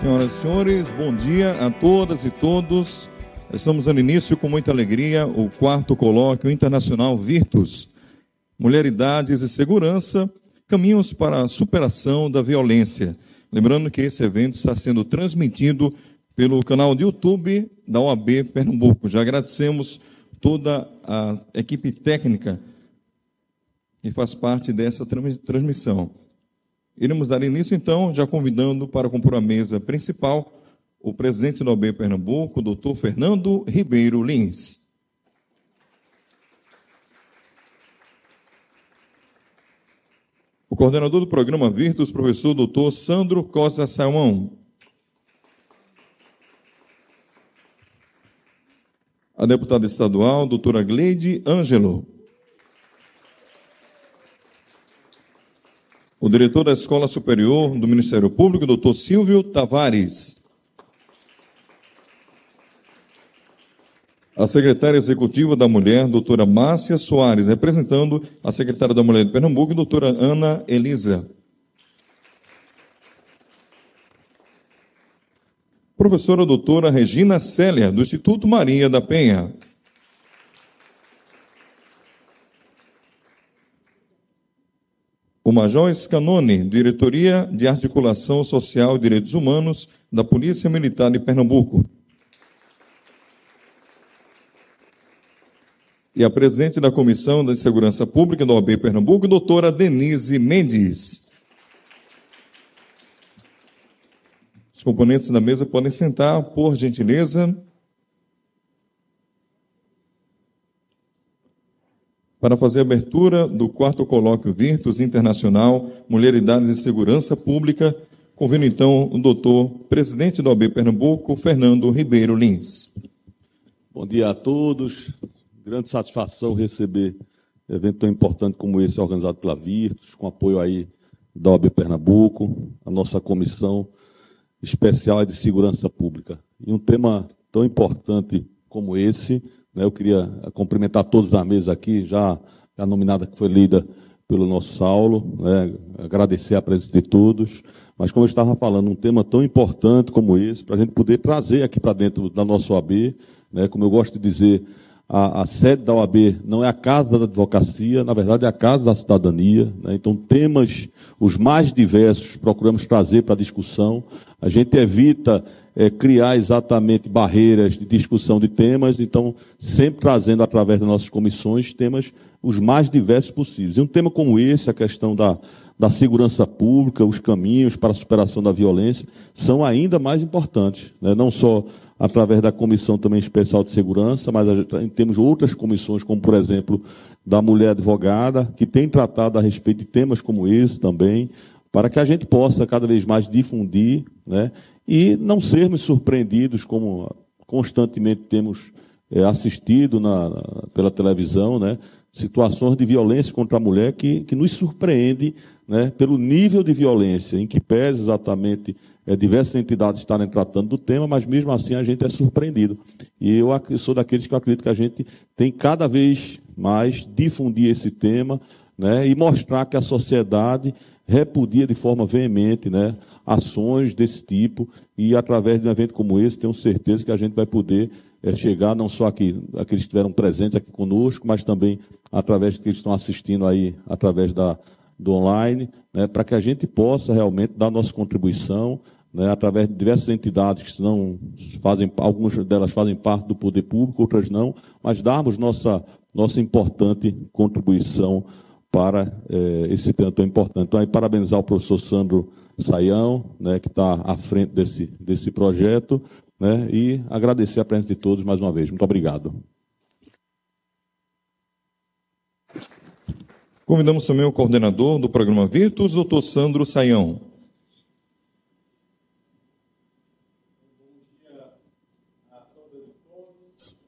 Senhoras e senhores, bom dia a todas e todos. Estamos dando início com muita alegria o quarto colóquio internacional Virtus, Mulheridades e Segurança, Caminhos para a Superação da Violência. Lembrando que esse evento está sendo transmitido pelo canal de YouTube da OAB Pernambuco. Já agradecemos toda a equipe técnica que faz parte dessa transmissão. Iremos dar início, então, já convidando para compor a mesa principal o presidente da OAB Pernambuco, doutor Fernando Ribeiro Lins. O coordenador do programa Virtus, professor doutor Sandro Costa Salmão. A deputada estadual, doutora Gleide Ângelo. O diretor da Escola Superior do Ministério Público, doutor Silvio Tavares. A secretária executiva da Mulher, doutora Márcia Soares, representando a secretária da Mulher de Pernambuco, doutora Ana Elisa. Professora doutora Regina Célia, do Instituto Maria da Penha. O Major Scanone, Diretoria de Articulação Social e Direitos Humanos da Polícia Militar de Pernambuco. E a presidente da Comissão de Segurança Pública da OAB Pernambuco, doutora Denise Mendes. Os componentes da mesa podem sentar, por gentileza. Para fazer abertura do quarto colóquio Virtus Internacional, Mulheridades e Segurança Pública. Convido então o doutor, presidente da OAB Pernambuco, Fernando Ribeiro Lins. Bom dia a todos. Grande satisfação receber um evento tão importante como esse, organizado pela Virtus, com apoio aí da OAB Pernambuco, a nossa comissão especial de segurança pública. E um tema tão importante como esse? Eu queria cumprimentar todos da mesa aqui, já a nominada que foi lida pelo nosso Saulo, né? agradecer a presença de todos. Mas, como eu estava falando, um tema tão importante como esse, para a gente poder trazer aqui para dentro da nossa OAB, né? como eu gosto de dizer, a, a, sede da OAB não é a casa da advocacia, na verdade é a casa da cidadania. Né? Então, temas os mais diversos procuramos trazer para a discussão. A gente evita é, criar exatamente barreiras de discussão de temas, então, sempre trazendo através das nossas comissões temas os mais diversos possíveis. E um tema como esse, a questão da, da segurança pública, os caminhos para a superação da violência, são ainda mais importantes. Né? Não só através da Comissão também Especial de Segurança, mas temos outras comissões, como por exemplo da Mulher Advogada, que tem tratado a respeito de temas como esse também, para que a gente possa cada vez mais difundir né, e não sermos surpreendidos, como constantemente temos é, assistido na, pela televisão, né, situações de violência contra a mulher que, que nos surpreende né, pelo nível de violência, em que pesa exatamente é, diversas entidades estarem tratando do tema, mas mesmo assim a gente é surpreendido. E eu sou daqueles que acredito que a gente tem cada vez mais difundir esse tema né, e mostrar que a sociedade repudia de forma veemente né, ações desse tipo. E através de um evento como esse tenho certeza que a gente vai poder é, chegar não só aqui, aqueles que estiveram presentes aqui conosco, mas também através de que estão assistindo aí através da, do online, né, para que a gente possa realmente dar nossa contribuição né, através de diversas entidades que não fazem, algumas delas fazem parte do poder público, outras não, mas darmos nossa, nossa importante contribuição para é, esse tema tão importante. Então, aí, parabenizar o professor Sandro Saião, né, que está à frente desse, desse projeto, né, e agradecer a presença de todos mais uma vez. Muito obrigado. Convidamos também o coordenador do programa Virtus, doutor Sandro Saião.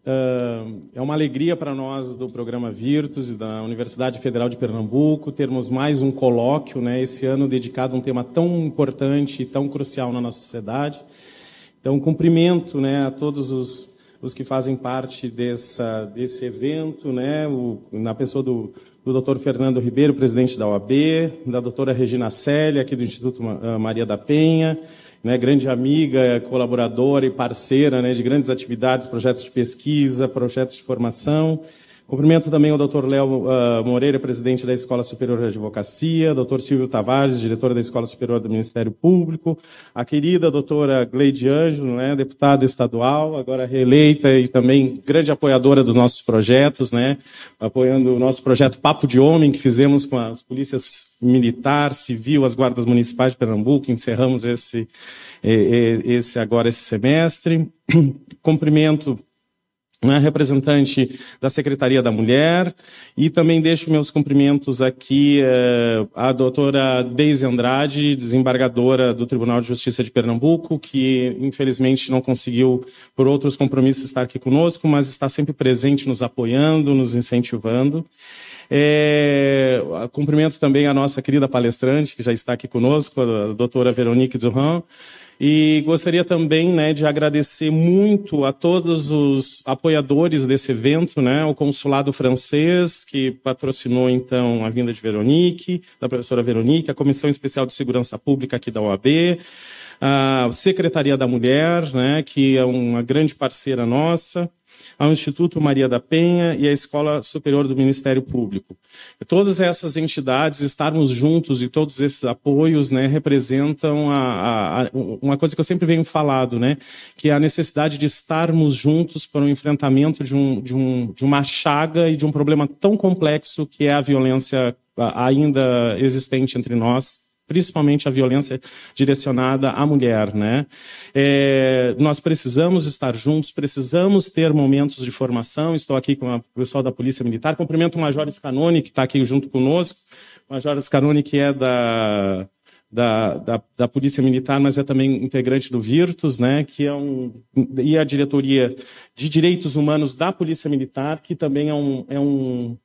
É uma alegria para nós do programa Virtus e da Universidade Federal de Pernambuco termos mais um colóquio, né, esse ano dedicado a um tema tão importante e tão crucial na nossa sociedade. Então, cumprimento né, a todos os, os que fazem parte dessa, desse evento, né, o, na pessoa do, do Dr. Fernando Ribeiro, presidente da OAB, da doutora Regina Célia, aqui do Instituto Maria da Penha, né, grande amiga, colaboradora e parceira né, de grandes atividades, projetos de pesquisa, projetos de formação. Cumprimento também o Dr. Léo uh, Moreira, presidente da Escola Superior de Advocacia, Dr. Silvio Tavares, diretor da Escola Superior do Ministério Público, a querida doutora Gleide Ângelo, né, deputada estadual, agora reeleita e também grande apoiadora dos nossos projetos, né, apoiando o nosso projeto Papo de Homem, que fizemos com as polícias militar, civil, as guardas municipais de Pernambuco, encerramos esse, esse agora esse semestre. Cumprimento né, representante da Secretaria da Mulher, e também deixo meus cumprimentos aqui eh, à doutora Deise Andrade, desembargadora do Tribunal de Justiça de Pernambuco, que infelizmente não conseguiu, por outros compromissos, estar aqui conosco, mas está sempre presente, nos apoiando, nos incentivando. É, cumprimento também a nossa querida palestrante, que já está aqui conosco, a doutora Veronique Durand, e gostaria também né, de agradecer muito a todos os apoiadores desse evento, né, o consulado francês, que patrocinou então a vinda de Veronique, da professora Veronique, a Comissão Especial de Segurança Pública aqui da OAB, a Secretaria da Mulher, né, que é uma grande parceira nossa, ao Instituto Maria da Penha e à Escola Superior do Ministério Público. E todas essas entidades, estarmos juntos e todos esses apoios, né, representam a, a, uma coisa que eu sempre venho falado, né, que é a necessidade de estarmos juntos para o enfrentamento de, um, de, um, de uma chaga e de um problema tão complexo que é a violência ainda existente entre nós, principalmente a violência direcionada à mulher. Né? É, nós precisamos estar juntos, precisamos ter momentos de formação. Estou aqui com o pessoal da Polícia Militar. Cumprimento o Major Scanoni, que está aqui junto conosco. O Major Scanoni, que é da, da, da, da, Polícia Militar, mas é também integrante do Virtus, né, que é um, e a diretoria de direitos humanos da Polícia Militar, que também é um, é um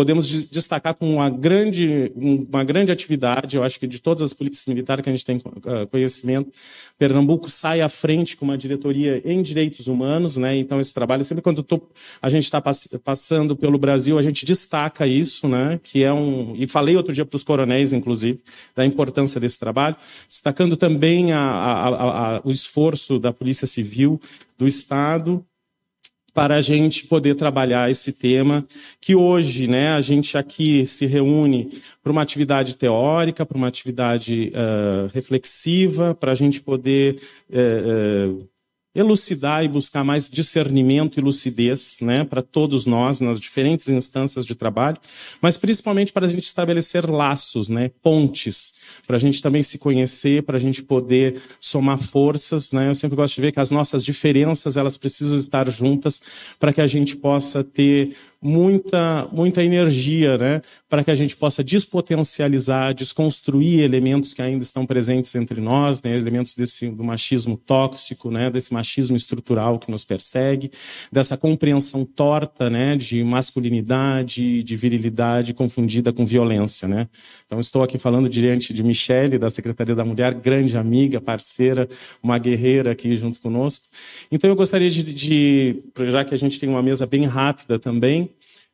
podemos destacar com uma grande, uma grande atividade, eu acho que de todas as polícias militares que a gente tem ah, conhecimento, Pernambuco sai à frente com uma diretoria em direitos humanos, né? Então esse trabalho sempre quando tô, a gente está pass passando pelo Brasil a gente destaca isso, né? Que é um e falei outro dia para os coronéis inclusive da importância desse trabalho, destacando também a, a, a, o esforço da Polícia Civil do Estado para a gente poder trabalhar esse tema, que hoje né, a gente aqui se reúne para uma atividade teórica, para uma atividade uh, reflexiva, para a gente poder uh, uh, elucidar e buscar mais discernimento e lucidez né, para todos nós nas diferentes instâncias de trabalho, mas principalmente para a gente estabelecer laços, né, pontes para a gente também se conhecer, para a gente poder somar forças. Né? Eu sempre gosto de ver que as nossas diferenças elas precisam estar juntas para que a gente possa ter muita, muita energia, né? Para que a gente possa despotencializar, desconstruir elementos que ainda estão presentes entre nós, né? Elementos desse do machismo tóxico, né? Desse machismo estrutural que nos persegue, dessa compreensão torta, né? De masculinidade, de virilidade confundida com violência, né? Então estou aqui falando diante de Michele da Secretaria da Mulher, grande amiga, parceira, uma guerreira aqui junto conosco. Então eu gostaria de, de já que a gente tem uma mesa bem rápida também,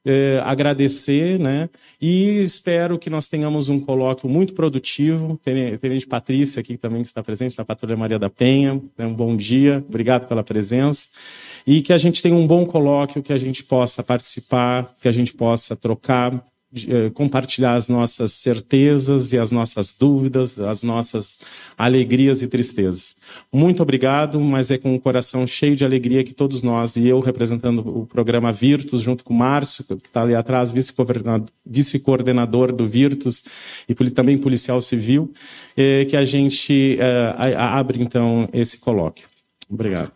é, agradecer, né? E espero que nós tenhamos um colóquio muito produtivo. Tenente Patrícia aqui também que está presente, da Patrulha Maria da Penha. Né? Um bom dia, obrigado pela presença. E que a gente tenha um bom colóquio, que a gente possa participar, que a gente possa trocar eh, compartilhar as nossas certezas e as nossas dúvidas, as nossas alegrias e tristezas. Muito obrigado, mas é com o coração cheio de alegria que todos nós, e eu representando o programa Virtus, junto com o Márcio, que está ali atrás, vice-coordenador do Virtus e também policial civil, eh, que a gente eh, abre então esse colóquio. Obrigado.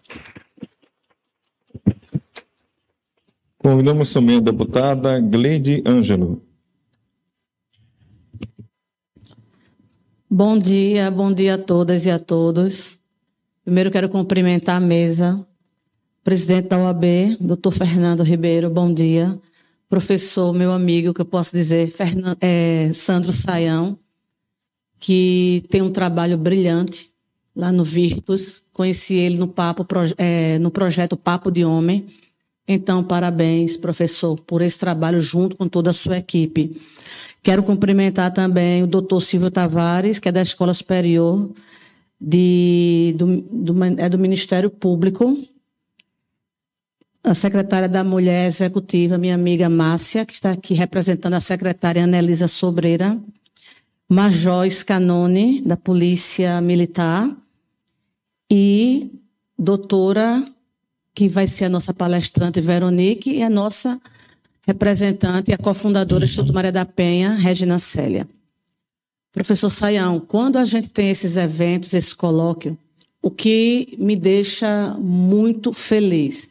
Convidamos também a deputada Gleide Ângelo. Bom dia, bom dia a todas e a todos. Primeiro quero cumprimentar a mesa. Presidente da OAB, doutor Fernando Ribeiro, bom dia. Professor, meu amigo, que eu posso dizer, Fernando, é, Sandro Saião, que tem um trabalho brilhante lá no Virtus. Conheci ele no, papo, é, no projeto Papo de Homem. Então, parabéns, professor, por esse trabalho junto com toda a sua equipe. Quero cumprimentar também o doutor Silvio Tavares, que é da Escola Superior de, do, do, é do Ministério Público, a secretária da Mulher Executiva, minha amiga Márcia, que está aqui representando a secretária Anelisa Sobreira, Major Scanone, da Polícia Militar, e doutora, que vai ser a nossa palestrante, Veronique, e a nossa representante e a cofundadora do Instituto Maria da Penha, Regina Célia. Professor Saião, quando a gente tem esses eventos, esse colóquio, o que me deixa muito feliz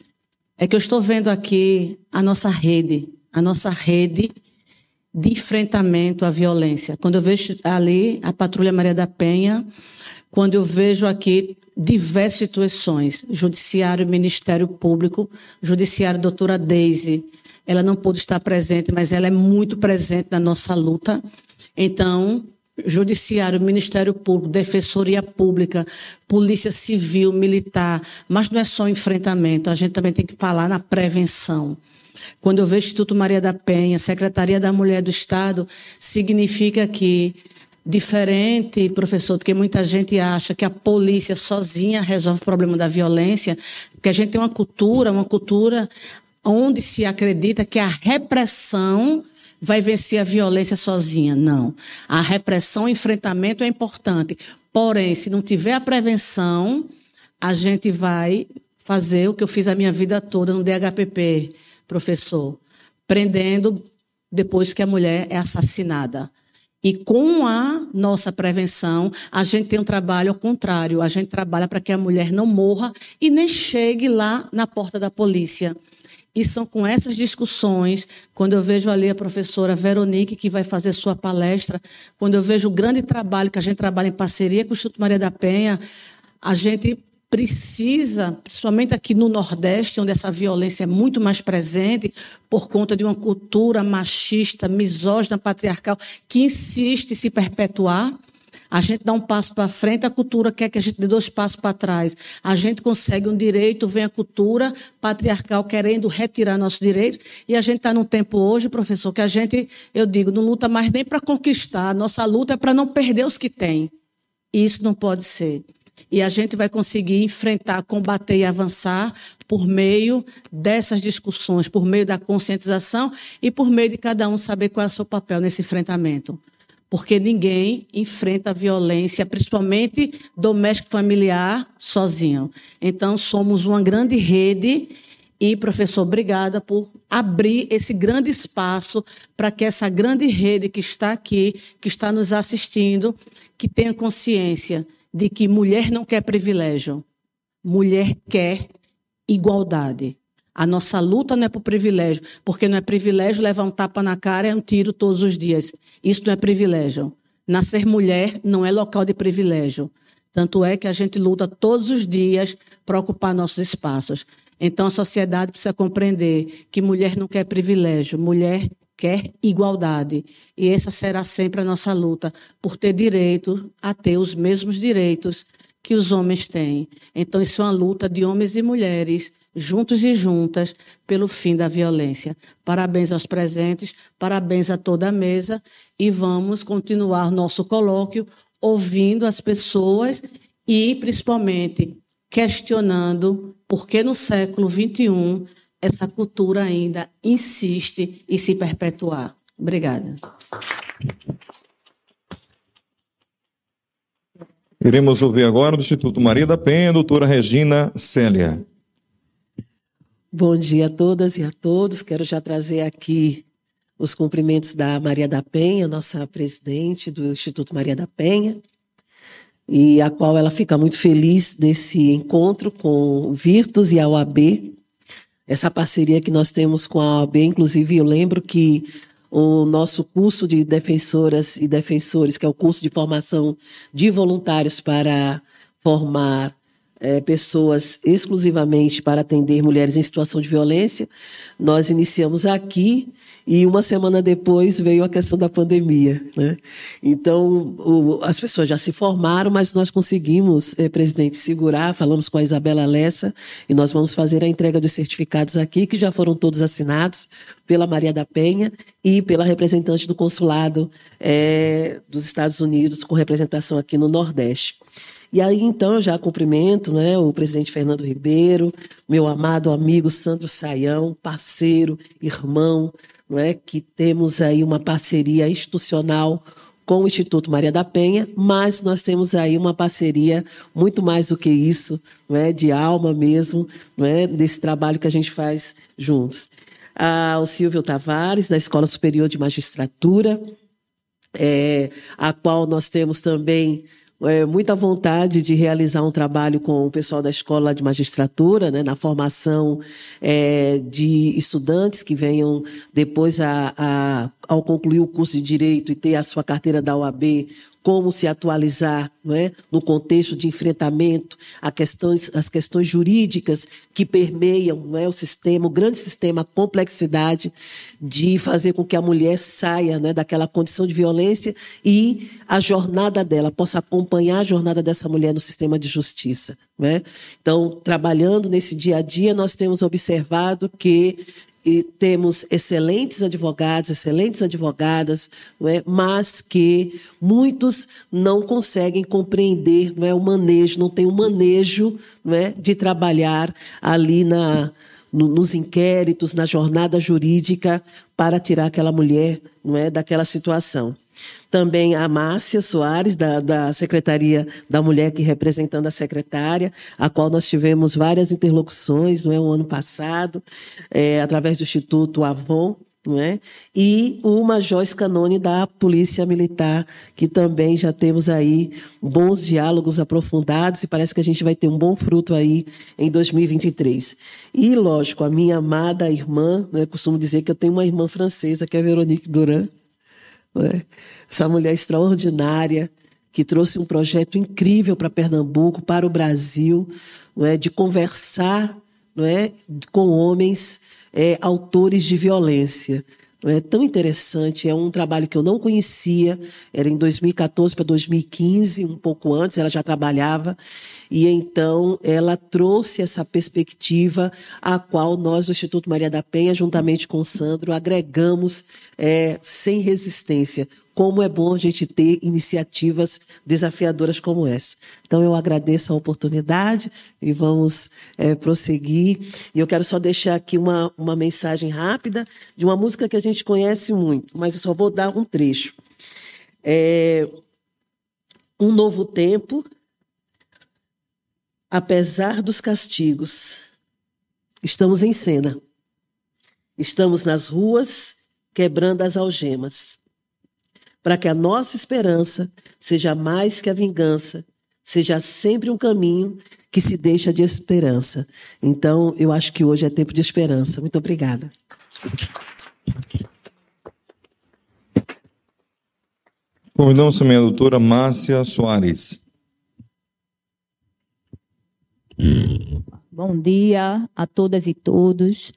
é que eu estou vendo aqui a nossa rede, a nossa rede de enfrentamento à violência. Quando eu vejo ali a Patrulha Maria da Penha, quando eu vejo aqui diversas situações, Judiciário, Ministério Público, Judiciário Doutora Deise, ela não pôde estar presente, mas ela é muito presente na nossa luta. Então, Judiciário, Ministério Público, Defensoria Pública, Polícia Civil, Militar, mas não é só enfrentamento, a gente também tem que falar na prevenção. Quando eu vejo Instituto Maria da Penha, Secretaria da Mulher do Estado, significa que, diferente, professor, do que muita gente acha que a polícia sozinha resolve o problema da violência, porque a gente tem uma cultura, uma cultura onde se acredita que a repressão vai vencer a violência sozinha. Não. A repressão, o enfrentamento é importante. Porém, se não tiver a prevenção, a gente vai fazer o que eu fiz a minha vida toda no DHPP professor, prendendo depois que a mulher é assassinada. E com a nossa prevenção, a gente tem um trabalho ao contrário. A gente trabalha para que a mulher não morra e nem chegue lá na porta da polícia. E são com essas discussões, quando eu vejo ali a professora Veronique, que vai fazer sua palestra, quando eu vejo o grande trabalho que a gente trabalha em parceria com o Instituto Maria da Penha, a gente precisa, principalmente aqui no Nordeste, onde essa violência é muito mais presente, por conta de uma cultura machista, misógina, patriarcal, que insiste em se perpetuar. A gente dá um passo para frente, a cultura quer que a gente dê dois passos para trás. A gente consegue um direito, vem a cultura patriarcal querendo retirar nossos direitos. E a gente está num tempo hoje, professor, que a gente, eu digo, não luta mais nem para conquistar. Nossa luta é para não perder os que têm. E isso não pode ser. E a gente vai conseguir enfrentar, combater e avançar por meio dessas discussões, por meio da conscientização e por meio de cada um saber qual é o seu papel nesse enfrentamento. Porque ninguém enfrenta a violência, principalmente doméstico familiar, sozinho. Então, somos uma grande rede e, professor, obrigada por abrir esse grande espaço para que essa grande rede que está aqui, que está nos assistindo, que tenha consciência de que mulher não quer privilégio, mulher quer igualdade. A nossa luta não é por privilégio, porque não é privilégio levar um tapa na cara e um tiro todos os dias. Isso não é privilégio. Nascer mulher não é local de privilégio. Tanto é que a gente luta todos os dias para ocupar nossos espaços. Então a sociedade precisa compreender que mulher não quer privilégio, mulher quer igualdade. E essa será sempre a nossa luta, por ter direito a ter os mesmos direitos que os homens têm. Então, isso é uma luta de homens e mulheres, juntos e juntas, pelo fim da violência. Parabéns aos presentes, parabéns a toda a mesa e vamos continuar nosso colóquio ouvindo as pessoas e, principalmente, questionando por que no século XXI essa cultura ainda insiste em se perpetuar. Obrigada. Iremos ouvir agora do Instituto Maria da Penha, doutora Regina Célia. Bom dia a todas e a todos. Quero já trazer aqui os cumprimentos da Maria da Penha, nossa presidente do Instituto Maria da Penha, e a qual ela fica muito feliz desse encontro com o Virtus e a OAB, essa parceria que nós temos com a OAB. Inclusive, eu lembro que o nosso curso de defensoras e defensores, que é o curso de formação de voluntários para formar é, pessoas exclusivamente para atender mulheres em situação de violência, nós iniciamos aqui e uma semana depois veio a questão da pandemia. Né? Então, o, as pessoas já se formaram, mas nós conseguimos, eh, presidente, segurar. Falamos com a Isabela Lessa e nós vamos fazer a entrega dos certificados aqui, que já foram todos assinados pela Maria da Penha e pela representante do consulado eh, dos Estados Unidos, com representação aqui no Nordeste. E aí, então, eu já cumprimento né, o presidente Fernando Ribeiro, meu amado amigo Sandro Saião, parceiro, irmão, não é, que temos aí uma parceria institucional com o Instituto Maria da Penha, mas nós temos aí uma parceria muito mais do que isso, não é, de alma mesmo, não é, desse trabalho que a gente faz juntos. Ah, o Silvio Tavares, da Escola Superior de Magistratura, é, a qual nós temos também é, muita vontade de realizar um trabalho com o pessoal da Escola de Magistratura, né, na formação é, de estudantes que venham depois, a, a, ao concluir o curso de Direito e ter a sua carteira da OAB, como se atualizar não é? no contexto de enfrentamento a questões, as questões jurídicas que permeiam não é? o sistema, o grande sistema, a complexidade de fazer com que a mulher saia né, daquela condição de violência e a jornada dela possa acompanhar a jornada dessa mulher no sistema de justiça. Né? Então, trabalhando nesse dia a dia, nós temos observado que e temos excelentes advogados, excelentes advogadas, é? mas que muitos não conseguem compreender não é? o manejo, não tem o manejo não é? de trabalhar ali na, no, nos inquéritos, na jornada jurídica, para tirar aquela mulher não é? daquela situação. Também a Márcia Soares, da, da Secretaria da Mulher, que representando a secretária, a qual nós tivemos várias interlocuções não é, o ano passado, é, através do Instituto Avon, é? E o Major Scanone da Polícia Militar, que também já temos aí bons diálogos aprofundados e parece que a gente vai ter um bom fruto aí em 2023. E, lógico, a minha amada irmã, né, costumo dizer que eu tenho uma irmã francesa, que é a Veronique Duran, é? Essa mulher extraordinária que trouxe um projeto incrível para Pernambuco, para o Brasil, não é? de conversar não é? com homens é, autores de violência. É tão interessante, é um trabalho que eu não conhecia, era em 2014 para 2015, um pouco antes, ela já trabalhava, e então ela trouxe essa perspectiva a qual nós, do Instituto Maria da Penha, juntamente com o Sandro, agregamos é, sem resistência. Como é bom a gente ter iniciativas desafiadoras como essa. Então, eu agradeço a oportunidade e vamos é, prosseguir. E eu quero só deixar aqui uma, uma mensagem rápida de uma música que a gente conhece muito, mas eu só vou dar um trecho. É, um novo tempo, apesar dos castigos, estamos em cena. Estamos nas ruas quebrando as algemas, para que a nossa esperança seja mais que a vingança, seja sempre um caminho que se deixa de esperança. Então, eu acho que hoje é tempo de esperança. Muito obrigada. Convidamos também a doutora Márcia Soares. Bom dia a todas e todos.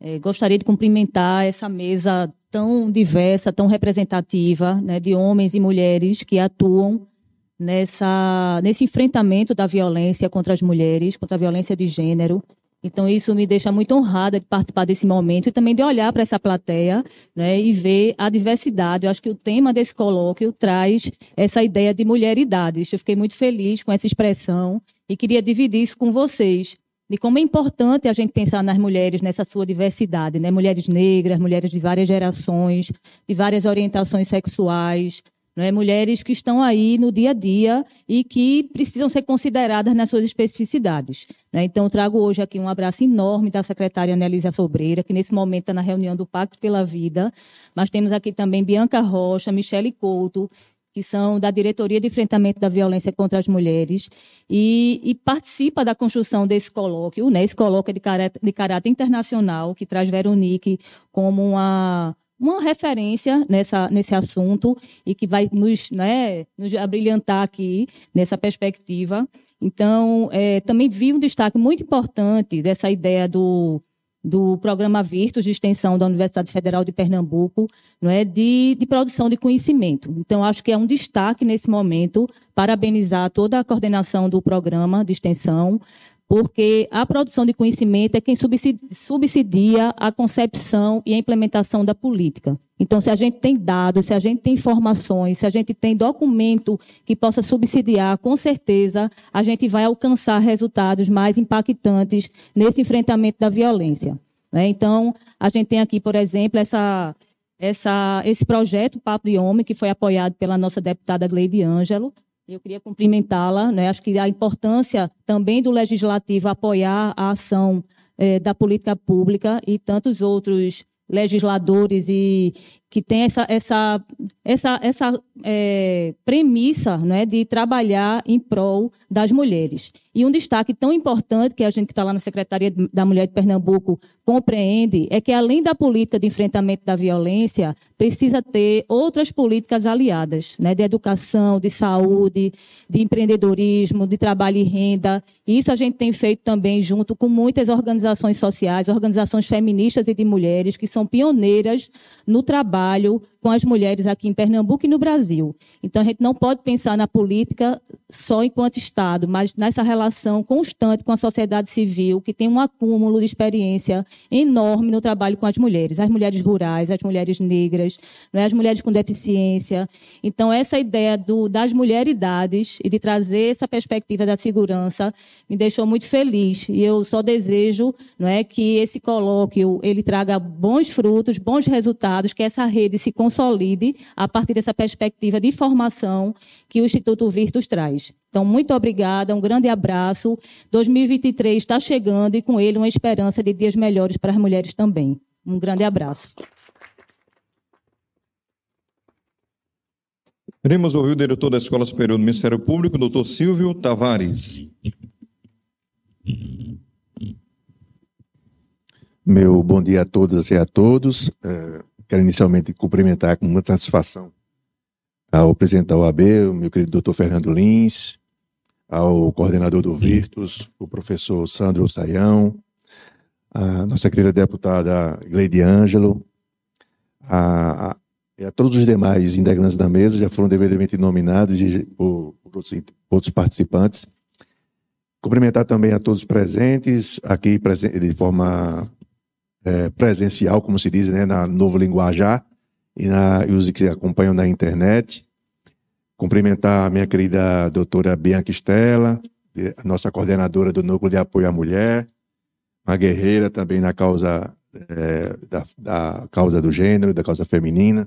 É, gostaria de cumprimentar essa mesa tão diversa, tão representativa, né, de homens e mulheres que atuam nessa, nesse enfrentamento da violência contra as mulheres, contra a violência de gênero. Então, isso me deixa muito honrada de participar desse momento e também de olhar para essa plateia né, e ver a diversidade. Eu acho que o tema desse colóquio traz essa ideia de mulheridades. Eu fiquei muito feliz com essa expressão e queria dividir isso com vocês de como é importante a gente pensar nas mulheres nessa sua diversidade, né? Mulheres negras, mulheres de várias gerações, de várias orientações sexuais, né? mulheres que estão aí no dia a dia e que precisam ser consideradas nas suas especificidades. Né? Então, trago hoje aqui um abraço enorme da secretária Anelisa Sobreira, que nesse momento está na reunião do Pacto pela Vida, mas temos aqui também Bianca Rocha, Michele Couto, que são da Diretoria de Enfrentamento da Violência contra as Mulheres, e, e participa da construção desse colóquio. Né? Esse colóquio de caráter, de caráter internacional, que traz Veronique como uma, uma referência nessa, nesse assunto e que vai nos, né, nos abrilhantar aqui nessa perspectiva. Então, é, também vi um destaque muito importante dessa ideia do do programa Virtus de extensão da Universidade Federal de Pernambuco, não é, de, de produção de conhecimento. Então, acho que é um destaque nesse momento parabenizar toda a coordenação do programa de extensão, porque a produção de conhecimento é quem subsidia a concepção e a implementação da política. Então, se a gente tem dados, se a gente tem informações, se a gente tem documento que possa subsidiar, com certeza a gente vai alcançar resultados mais impactantes nesse enfrentamento da violência. Né? Então, a gente tem aqui, por exemplo, essa, essa, esse projeto Papo de Homem, que foi apoiado pela nossa deputada Gleide Ângelo, eu queria cumprimentá-la. Né? Acho que a importância também do legislativo apoiar a ação eh, da política pública e tantos outros legisladores e que tem essa, essa, essa, essa é, premissa né, de trabalhar em prol das mulheres. E um destaque tão importante que a gente que está lá na Secretaria da Mulher de Pernambuco compreende é que, além da política de enfrentamento da violência, precisa ter outras políticas aliadas, né, de educação, de saúde, de empreendedorismo, de trabalho e renda. E isso a gente tem feito também junto com muitas organizações sociais, organizações feministas e de mulheres que são pioneiras no trabalho trabalho com as mulheres aqui em Pernambuco e no Brasil. Então, a gente não pode pensar na política só enquanto Estado, mas nessa relação constante com a sociedade civil, que tem um acúmulo de experiência enorme no trabalho com as mulheres, as mulheres rurais, as mulheres negras, é? as mulheres com deficiência. Então, essa ideia do, das mulheridades e de trazer essa perspectiva da segurança me deixou muito feliz. E eu só desejo não é, que esse colóquio ele traga bons frutos, bons resultados, que essa rede se consolide consolide a partir dessa perspectiva de formação que o Instituto Virtus traz. Então, muito obrigada, um grande abraço. 2023 está chegando e com ele uma esperança de dias melhores para as mulheres também. Um grande abraço. Queremos ouvir o diretor da Escola Superior do Ministério Público, doutor Silvio Tavares. Meu bom dia a todas e a todos. Quero inicialmente cumprimentar com muita satisfação ao presidente da OAB, o meu querido doutor Fernando Lins, ao coordenador do Virtus, o professor Sandro Saião, a nossa querida deputada Gleide Ângelo, a, a, a todos os demais integrantes da mesa, já foram devidamente nominados por, por outros, outros participantes. Cumprimentar também a todos presentes, aqui de forma é, presencial, como se diz, né, na novo linguajar, e, na, e os que acompanham na internet. Cumprimentar a minha querida doutora Bianca Estela, a nossa coordenadora do Núcleo de Apoio à Mulher, uma guerreira também na causa é, da, da, causa do gênero, da causa feminina.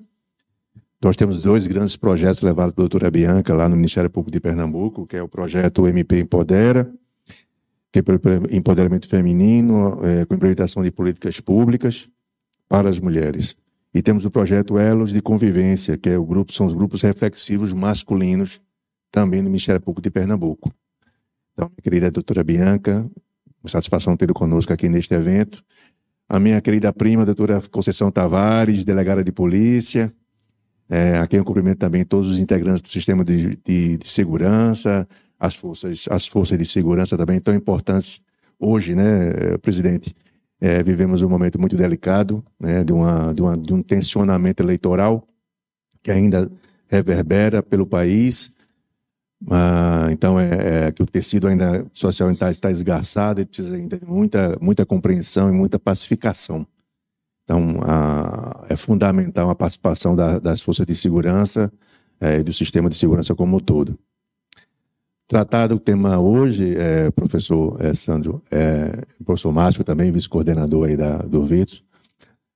Nós temos dois grandes projetos levados pela doutora Bianca lá no Ministério Público de Pernambuco, que é o projeto MP Empodera empoderamento feminino, é, com implementação de políticas públicas para as mulheres. E temos o projeto Elos de Convivência, que é o grupo, são os grupos reflexivos masculinos, também no Ministério Público de Pernambuco. Então, minha querida doutora Bianca, satisfação ter conosco aqui neste evento. A minha querida prima, doutora Conceição Tavares, delegada de polícia, é, a quem eu cumprimento também todos os integrantes do sistema de, de, de segurança, as forças, as forças de segurança também tão importantes hoje, né, presidente? É, vivemos um momento muito delicado, né, de, uma, de, uma, de um tensionamento eleitoral que ainda reverbera pelo país. Ah, então, é, é, que o tecido ainda social está, está esgarçado e precisa ainda de muita, muita compreensão e muita pacificação. Então, a, é fundamental a participação da, das forças de segurança é, e do sistema de segurança como um todo. Tratado o tema hoje, é, professor é, Sandro, é, professor Márcio também, vice-coordenador aí da, do VITS,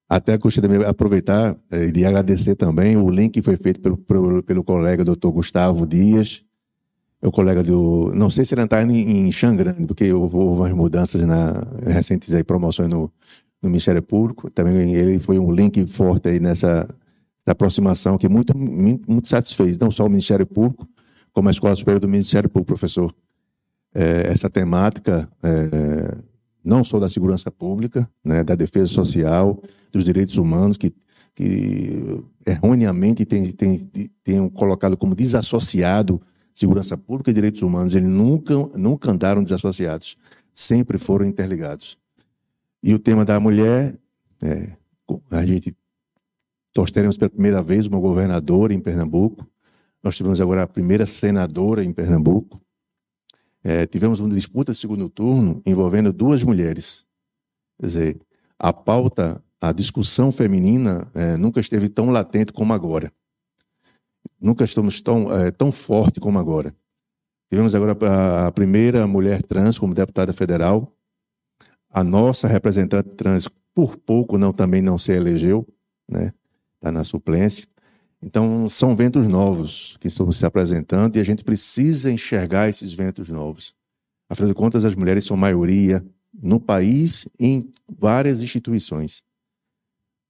até gostaria de aproveitar é, e de agradecer também o link que foi feito pelo, pelo, pelo colega doutor Gustavo Dias, é o colega do, não sei se ele está em, em Xangrande, porque houve umas mudanças na, recentes aí, promoções no, no Ministério Público, também ele foi um link forte aí nessa aproximação que muito, muito satisfez, não só o Ministério Público, como a Escola Superior do Ministério Público, professor. É, essa temática, é, não só da segurança pública, né, da defesa social, dos direitos humanos, que, que erroneamente tem, tem, tem colocado como desassociado segurança pública e direitos humanos. Eles nunca, nunca andaram desassociados, sempre foram interligados. E o tema da mulher, é, a gente, nós teremos pela primeira vez uma governadora em Pernambuco, nós tivemos agora a primeira senadora em Pernambuco. é, tivemos uma disputa de segundo turno envolvendo duas mulheres. Quer dizer, a pauta, a discussão feminina é, nunca esteve tão latente como agora. Nunca estamos tão, é, tão forte como agora. Tivemos agora a primeira mulher trans como deputada federal. A nossa representante trans, por pouco, não também não se elegeu, né? Está na suplência. Então, são ventos novos que estão se apresentando e a gente precisa enxergar esses ventos novos. Afinal de contas, as mulheres são maioria no país e em várias instituições.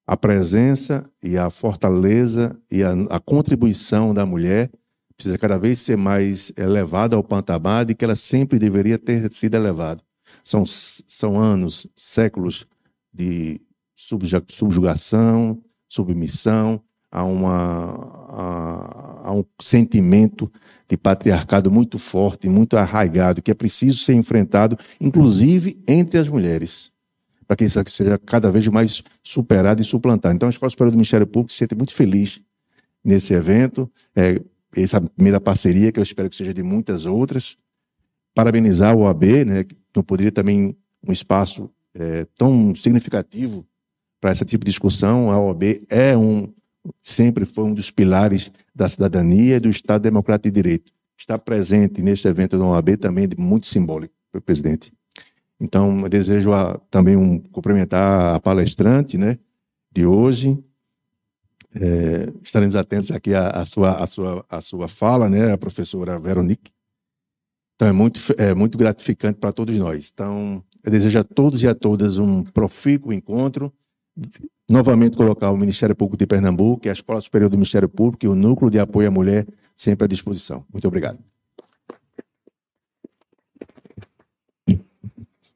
A presença e a fortaleza e a, a contribuição da mulher precisa cada vez ser mais elevada ao patamar de que ela sempre deveria ter sido elevada. São, são anos, séculos de subjugação, submissão, a, uma, a, a um sentimento de patriarcado muito forte, muito arraigado, que é preciso ser enfrentado, inclusive entre as mulheres, para que isso seja cada vez mais superado e suplantado. Então, a Escola Superior do Ministério Público se sente muito feliz nesse evento, é, essa primeira parceria, que eu espero que seja de muitas outras. Parabenizar o OAB, né, que não poderia também um espaço é, tão significativo para esse tipo de discussão. A OAB é um, sempre foi um dos pilares da cidadania e do Estado Democrático de Direito. Estar presente neste evento da OAB também é muito simbólico, presidente. Então, desejo a, também um, cumprimentar a palestrante né, de hoje. É, estaremos atentos aqui à, à, sua, à, sua, à sua fala, né, a professora Veronique. Então, é muito, é muito gratificante para todos nós. Então, eu desejo a todos e a todas um profícuo encontro novamente colocar o Ministério Público de Pernambuco, a Escola Superior do Ministério Público e o Núcleo de Apoio à Mulher sempre à disposição. Muito obrigado.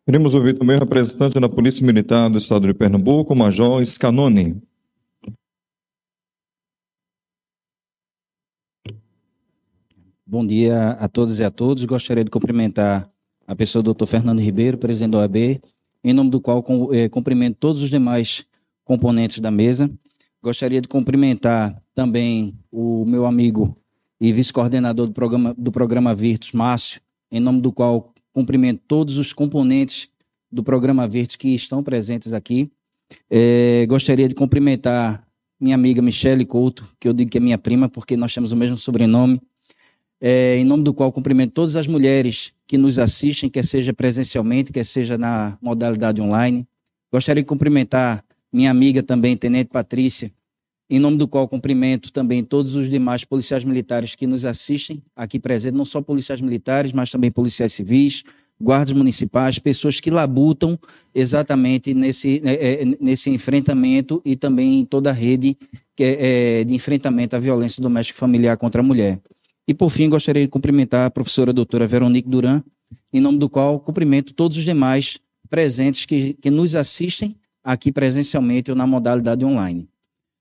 Queremos ouvir também o representante da Polícia Militar do Estado de Pernambuco, o Major Scanoni. Bom dia a todas e a todos. Gostaria de cumprimentar a pessoa do Dr. Fernando Ribeiro, presidente da OAB, em nome do qual eh, cumprimento todos os demais componentes da mesa. Gostaria de cumprimentar também o meu amigo e vice-coordenador do programa, do programa Virtus, Márcio, em nome do qual cumprimento todos os componentes do programa Virtus que estão presentes aqui. É, gostaria de cumprimentar minha amiga Michele Couto, que eu digo que é minha prima, porque nós temos o mesmo sobrenome, é, em nome do qual cumprimento todas as mulheres que nos assistem, quer seja presencialmente, quer seja na modalidade online. Gostaria de cumprimentar minha amiga também, Tenente Patrícia, em nome do qual cumprimento também todos os demais policiais militares que nos assistem aqui presentes, não só policiais militares, mas também policiais civis, guardas municipais, pessoas que labutam exatamente nesse, é, é, nesse enfrentamento e também em toda a rede é, de enfrentamento à violência doméstica familiar contra a mulher. E, por fim, gostaria de cumprimentar a professora doutora Veronique Duran, em nome do qual cumprimento todos os demais presentes que, que nos assistem aqui presencialmente ou na modalidade online.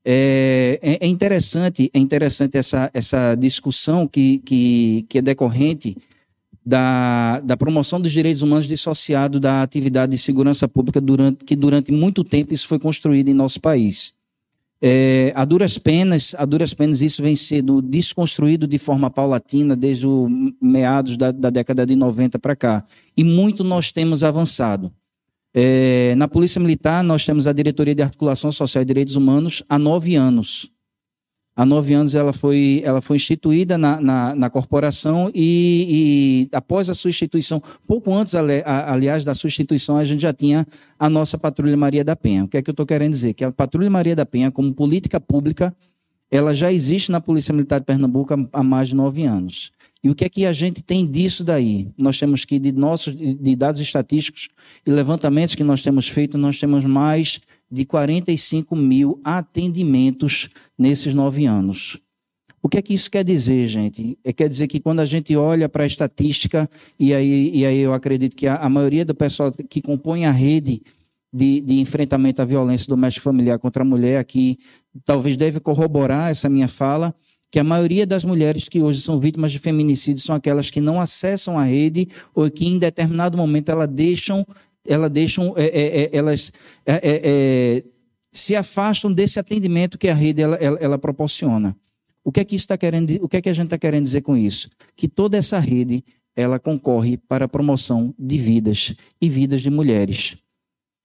É, é, é interessante, é interessante essa, essa discussão que, que, que é decorrente da, da promoção dos direitos humanos dissociado da atividade de segurança pública durante, que durante muito tempo isso foi construído em nosso país. É, a duras penas, a duras penas isso vem sendo desconstruído de forma paulatina desde o meados da, da década de 90 para cá. E muito nós temos avançado. É, na Polícia Militar, nós temos a Diretoria de Articulação Social e Direitos Humanos há nove anos. Há nove anos ela foi, ela foi instituída na, na, na corporação e, e, após a sua instituição, pouco antes, aliás, da sua instituição, a gente já tinha a nossa Patrulha Maria da Penha. O que é que eu estou querendo dizer? Que a Patrulha Maria da Penha, como política pública, ela já existe na Polícia Militar de Pernambuco há, há mais de nove anos. E o que é que a gente tem disso daí? Nós temos que, de nossos de dados estatísticos e levantamentos que nós temos feito, nós temos mais de 45 mil atendimentos nesses nove anos. O que é que isso quer dizer, gente? É, quer dizer que quando a gente olha para a estatística, e aí, e aí eu acredito que a, a maioria do pessoal que compõe a rede de, de, enfrentamento à violência doméstica familiar contra a mulher aqui, talvez deve corroborar essa minha fala, que a maioria das mulheres que hoje são vítimas de feminicídio são aquelas que não acessam a rede ou que em determinado momento elas deixam, elas deixam, é, é, é elas é, é, é, se afastam desse atendimento que a rede ela, ela, ela proporciona. O que é que está querendo? O que é que a gente está querendo dizer com isso? Que toda essa rede ela concorre para a promoção de vidas e vidas de mulheres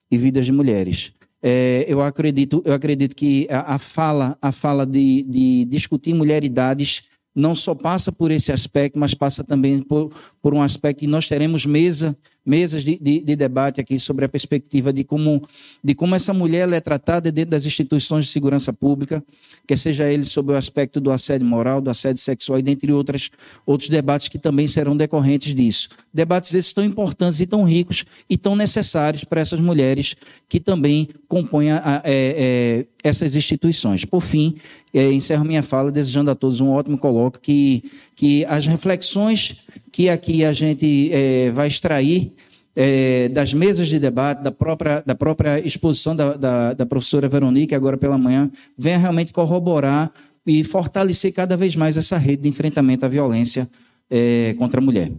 e vidas de mulheres. É, eu acredito, eu acredito que a, a fala, a fala de, de discutir mulheridades não só passa por esse aspecto, mas passa também por, por um aspecto que nós teremos mesa mesas de, de, de, debate aqui sobre a perspectiva de como, de como essa mulher é tratada dentro das instituições de segurança pública, que seja ele sobre o aspecto do assédio moral, do assédio sexual e dentre outras, outros debates que também serão decorrentes disso. Debates esses tão importantes e tão ricos e tão necessários para essas mulheres que também compõem a, é, é, essas instituições. Por fim, é, encerro minha fala desejando a todos um ótimo colóquio, que, que as reflexões que aqui a gente é, vai extrair é, das mesas de debate, da própria, da própria exposição da, da, da professora Veronique, agora pela manhã, venha realmente corroborar e fortalecer cada vez mais essa rede de enfrentamento à violência é, contra a mulher.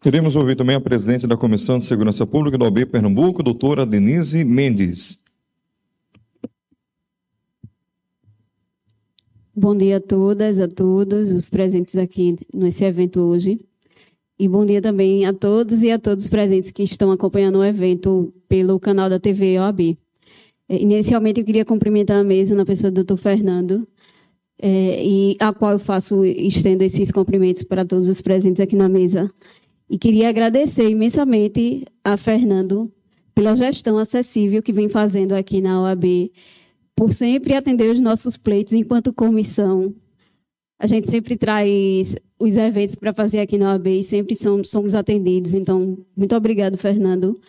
Queremos ouvir também a presidente da Comissão de Segurança Pública do OB Pernambuco, doutora Denise Mendes. Bom dia a todas, a todos os presentes aqui nesse evento hoje. E bom dia também a todos e a todos os presentes que estão acompanhando o evento pelo canal da TV OAB. É, inicialmente, eu queria cumprimentar a mesa na pessoa do Dr. Fernando, é, e a qual eu faço, estendo esses cumprimentos para todos os presentes aqui na mesa. E queria agradecer imensamente a Fernando pela gestão acessível que vem fazendo aqui na OAB por sempre atender os nossos pleitos enquanto comissão. A gente sempre traz os eventos para fazer aqui na OAB e sempre somos, atendidos. Então, muito obrigado, Fernando,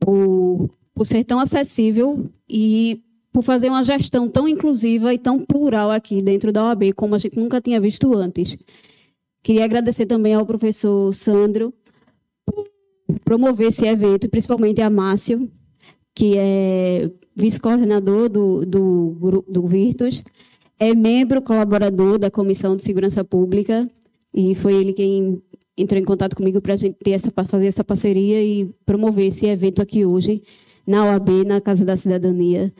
por, por ser tão acessível e por fazer uma gestão tão inclusiva e tão plural aqui dentro da OAB, como a gente nunca tinha visto antes. Queria agradecer também ao professor Sandro por promover esse evento, principalmente a Márcio, que é vice-coordenador do, do, do Virtus, é membro colaborador da Comissão de Segurança Pública e foi ele quem entrou em contato comigo para a gente ter essa, fazer essa parceria e promover esse evento aqui hoje na OAB, na Casa da Cidadania.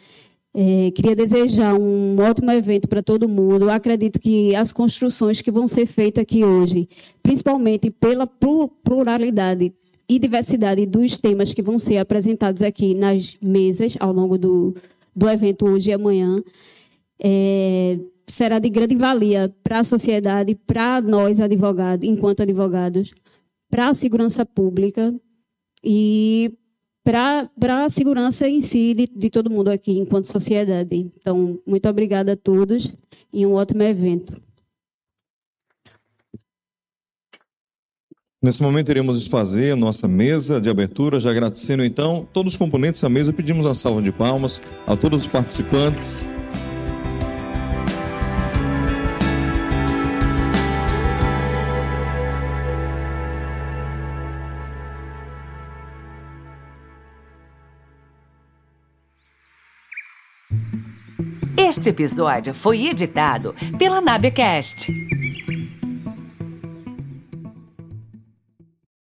É, queria desejar um ótimo evento para todo mundo. Acredito que as construções que vão ser feitas aqui hoje, principalmente pela pluralidade e diversidade dos temas que vão ser apresentados aqui nas mesas ao longo do, do evento hoje e amanhã. É, será de grande valia para a sociedade, para nós advogados, enquanto advogados, para a segurança pública e para a segurança em si de, de todo mundo aqui, enquanto sociedade. Então, muito obrigada a todos e um ótimo evento. Nesse momento iremos desfazer nossa mesa de abertura, já agradecendo então todos os componentes da mesa, pedimos a salva de palmas a todos os participantes. Este episódio foi editado pela Nabecast.